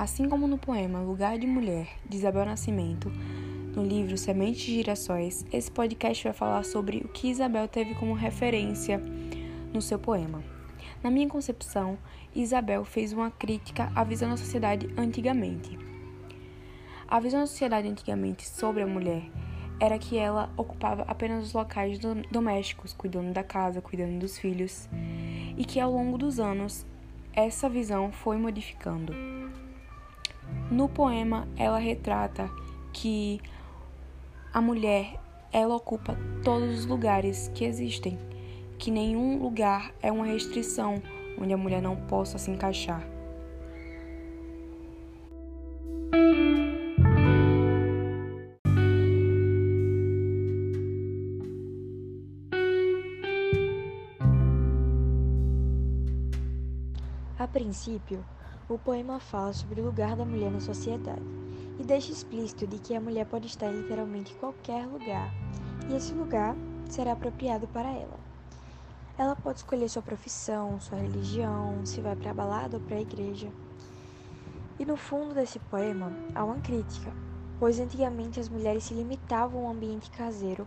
Assim como no poema Lugar de Mulher, de Isabel Nascimento, no livro Sementes de Girassóis, esse podcast vai falar sobre o que Isabel teve como referência no seu poema. Na minha concepção, Isabel fez uma crítica à visão da sociedade antigamente. A visão da sociedade antigamente sobre a mulher era que ela ocupava apenas os locais domésticos, cuidando da casa, cuidando dos filhos, e que ao longo dos anos essa visão foi modificando. No poema, ela retrata que a mulher ela ocupa todos os lugares que existem, que nenhum lugar é uma restrição onde a mulher não possa se encaixar. A princípio, o poema fala sobre o lugar da mulher na sociedade e deixa explícito de que a mulher pode estar em literalmente qualquer lugar e esse lugar será apropriado para ela. Ela pode escolher sua profissão, sua religião, se vai para a balada ou para a igreja. E no fundo desse poema há uma crítica, pois antigamente as mulheres se limitavam ao ambiente caseiro,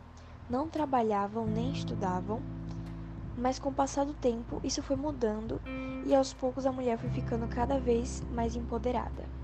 não trabalhavam nem estudavam mas com o passar do tempo, isso foi mudando e aos poucos a mulher foi ficando cada vez mais empoderada.